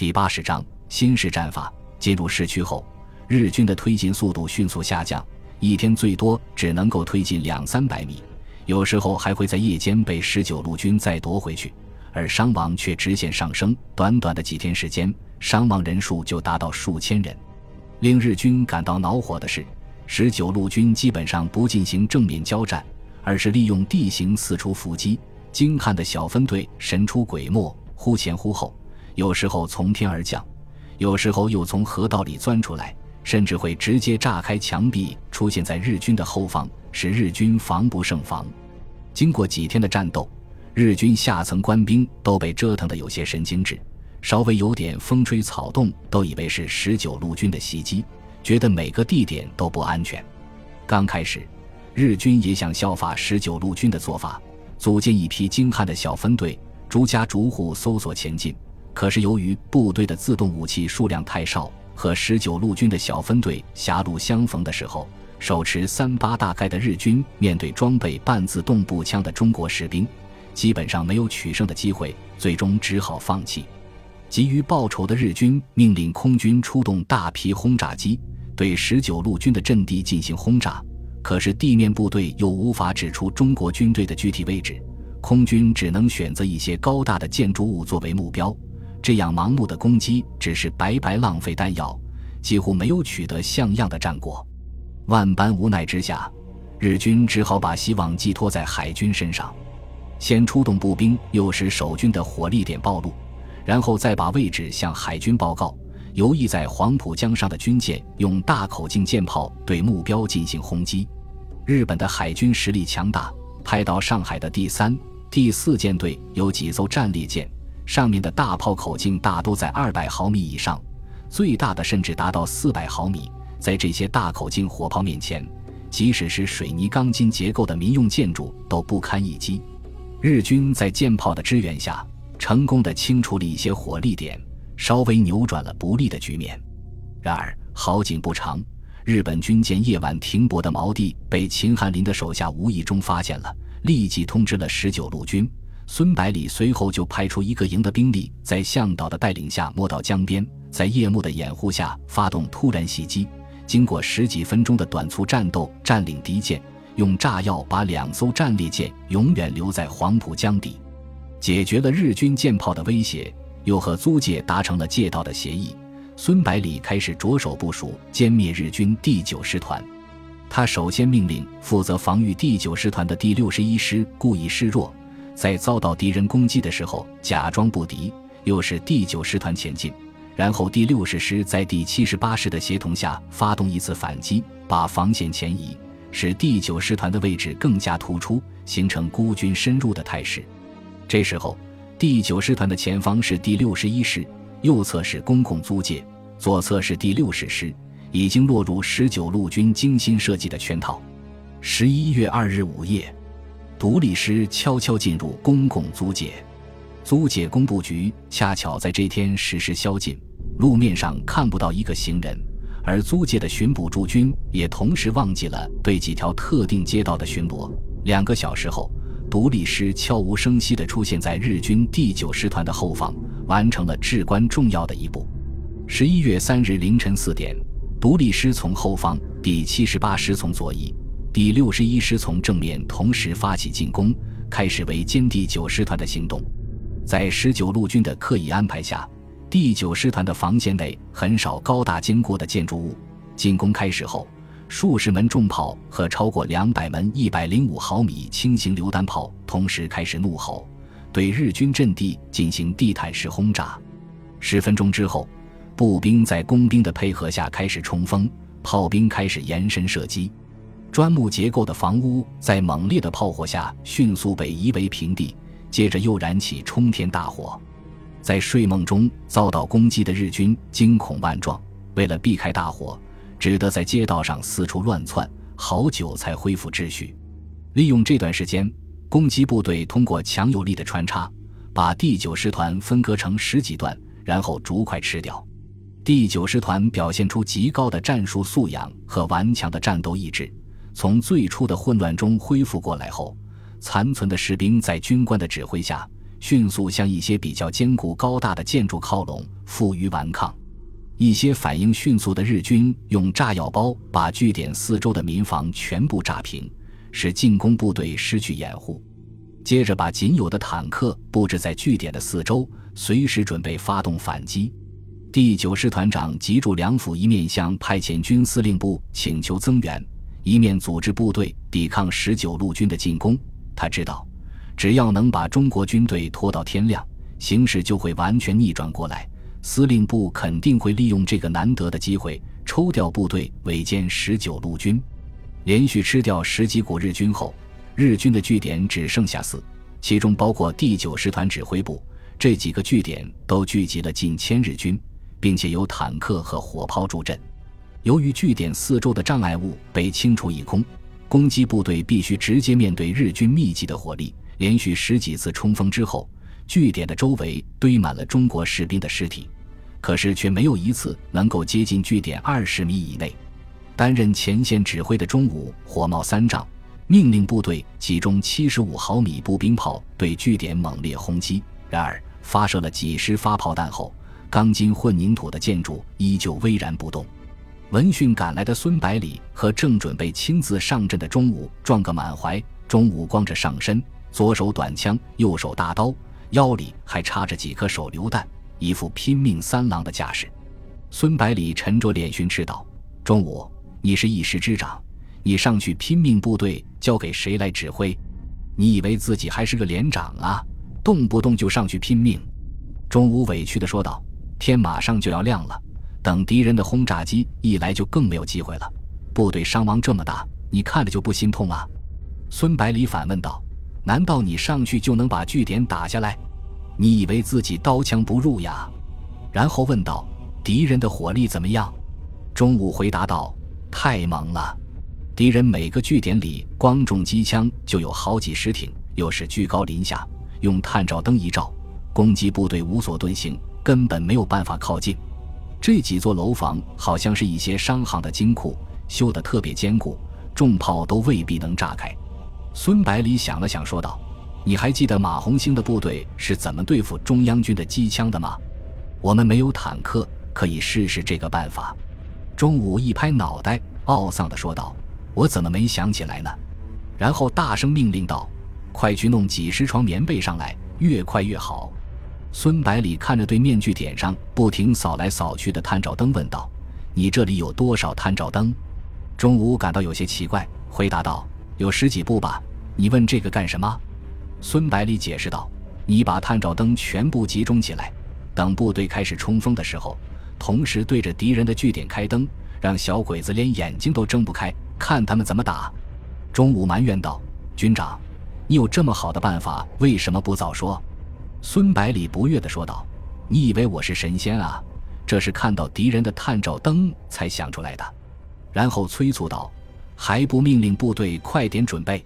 第八十章新式战法。进入市区后，日军的推进速度迅速下降，一天最多只能够推进两三百米，有时候还会在夜间被十九路军再夺回去，而伤亡却直线上升。短短的几天时间，伤亡人数就达到数千人。令日军感到恼火的是，十九路军基本上不进行正面交战，而是利用地形四处伏击。精悍的小分队神出鬼没，忽前忽后，有时候从天而降，有时候又从河道里钻出来，甚至会直接炸开墙壁，出现在日军的后方，使日军防不胜防。经过几天的战斗，日军下层官兵都被折腾得有些神经质，稍微有点风吹草动，都以为是十九路军的袭击，觉得每个地点都不安全。刚开始，日军也想效法十九路军的做法。组建一批精悍的小分队，逐家逐户搜索前进。可是由于部队的自动武器数量太少，和十九路军的小分队狭路相逢的时候，手持三八大盖的日军面对装备半自动步枪的中国士兵，基本上没有取胜的机会，最终只好放弃。急于报仇的日军命令空军出动大批轰炸机，对十九路军的阵地进行轰炸。可是地面部队又无法指出中国军队的具体位置，空军只能选择一些高大的建筑物作为目标。这样盲目的攻击只是白白浪费弹药，几乎没有取得像样的战果。万般无奈之下，日军只好把希望寄托在海军身上，先出动步兵诱使守军的火力点暴露，然后再把位置向海军报告。游弋在黄浦江上的军舰用大口径舰炮对目标进行轰击。日本的海军实力强大，派到上海的第三、第四舰队有几艘战列舰，上面的大炮口径大都在二百毫米以上，最大的甚至达到四百毫米。在这些大口径火炮面前，即使是水泥钢筋结构的民用建筑都不堪一击。日军在舰炮的支援下，成功的清除了一些火力点。稍微扭转了不利的局面，然而好景不长，日本军舰夜晚停泊的锚地被秦汉林的手下无意中发现了，立即通知了十九路军。孙百里随后就派出一个营的兵力，在向导的带领下摸到江边，在夜幕的掩护下发动突然袭击。经过十几分钟的短促战斗，占领敌舰，用炸药把两艘战列舰永远留在黄浦江底，解决了日军舰炮的威胁。又和租界达成了借道的协议，孙百里开始着手部署歼灭日军第九师团。他首先命令负责防御第九师团的第六十一师故意示弱，在遭到敌人攻击的时候假装不敌，又是第九师团前进。然后第六十师在第七十八师的协同下发动一次反击，把防线前移，使第九师团的位置更加突出，形成孤军深入的态势。这时候。第九师团的前方是第六十一师，右侧是公共租界，左侧是第六十师，已经落入十九路军精心设计的圈套。十一月二日午夜，独立师悄悄进入公共租界，租界工部局恰巧在这天实施宵禁，路面上看不到一个行人，而租界的巡捕驻军也同时忘记了对几条特定街道的巡逻。两个小时后。独立师悄无声息地出现在日军第九师团的后方，完成了至关重要的一步。十一月三日凌晨四点，独立师从后方，第七十八师从左翼，第六十一师从正面同时发起进攻，开始围歼第九师团的行动。在十九路军的刻意安排下，第九师团的防线内很少高大坚固的建筑物。进攻开始后。数十门重炮和超过两百门一百零五毫米轻型榴弹炮同时开始怒吼，对日军阵地进行地毯式轰炸。十分钟之后，步兵在工兵的配合下开始冲锋，炮兵开始延伸射击。砖木结构的房屋在猛烈的炮火下迅速被夷为平地，接着又燃起冲天大火。在睡梦中遭到攻击的日军惊恐万状，为了避开大火。只得在街道上四处乱窜，好久才恢复秩序。利用这段时间，攻击部队通过强有力的穿插，把第九师团分割成十几段，然后逐块吃掉。第九师团表现出极高的战术素养和顽强的战斗意志，从最初的混乱中恢复过来后，残存的士兵在军官的指挥下，迅速向一些比较坚固高大的建筑靠拢，负隅顽抗。一些反应迅速的日军用炸药包把据点四周的民房全部炸平，使进攻部队失去掩护。接着，把仅有的坦克布置在据点的四周，随时准备发动反击。第九师团长吉住良辅一面向派遣军司令部请求增援，一面组织部队抵抗十九路军的进攻。他知道，只要能把中国军队拖到天亮，形势就会完全逆转过来。司令部肯定会利用这个难得的机会抽调部队围歼十九路军。连续吃掉十几股日军后，日军的据点只剩下四，其中包括第九师团指挥部。这几个据点都聚集了近千日军，并且有坦克和火炮助阵。由于据点四周的障碍物被清除一空，攻击部队必须直接面对日军密集的火力。连续十几次冲锋之后。据点的周围堆满了中国士兵的尸体，可是却没有一次能够接近据点二十米以内。担任前线指挥的中午火冒三丈，命令部队集中七十五毫米步兵炮对据点猛烈轰击。然而，发射了几十发炮弹后，钢筋混凝土的建筑依旧巍然不动。闻讯赶来的孙百里和正准备亲自上阵的中午撞个满怀。中午光着上身，左手短枪，右手大刀。腰里还插着几颗手榴弹，一副拼命三郎的架势。孙百里沉着脸训斥道：“中午，你是一师之长，你上去拼命，部队交给谁来指挥？你以为自己还是个连长啊？动不动就上去拼命！”中午委屈地说道：“天马上就要亮了，等敌人的轰炸机一来，就更没有机会了。部队伤亡这么大，你看着就不心痛啊？”孙百里反问道。难道你上去就能把据点打下来？你以为自己刀枪不入呀？然后问道：“敌人的火力怎么样？”中午回答道：“太猛了，敌人每个据点里光重机枪就有好几十挺，又是居高临下，用探照灯一照，攻击部队无所遁形，根本没有办法靠近。这几座楼房好像是一些商行的金库，修得特别坚固，重炮都未必能炸开。”孙百里想了想，说道：“你还记得马红星的部队是怎么对付中央军的机枪的吗？我们没有坦克，可以试试这个办法。”钟武一拍脑袋，懊丧地说道：“我怎么没想起来呢？”然后大声命令道：“快去弄几十床棉被上来，越快越好。”孙百里看着对面据点上不停扫来扫去的探照灯，问道：“你这里有多少探照灯？”钟武感到有些奇怪，回答道。有十几部吧？你问这个干什么？孙百里解释道：“你把探照灯全部集中起来，等部队开始冲锋的时候，同时对着敌人的据点开灯，让小鬼子连眼睛都睁不开，看他们怎么打。”中午埋怨道：“军长，你有这么好的办法，为什么不早说？”孙百里不悦地说道：“你以为我是神仙啊？这是看到敌人的探照灯才想出来的。”然后催促道。还不命令部队快点准备！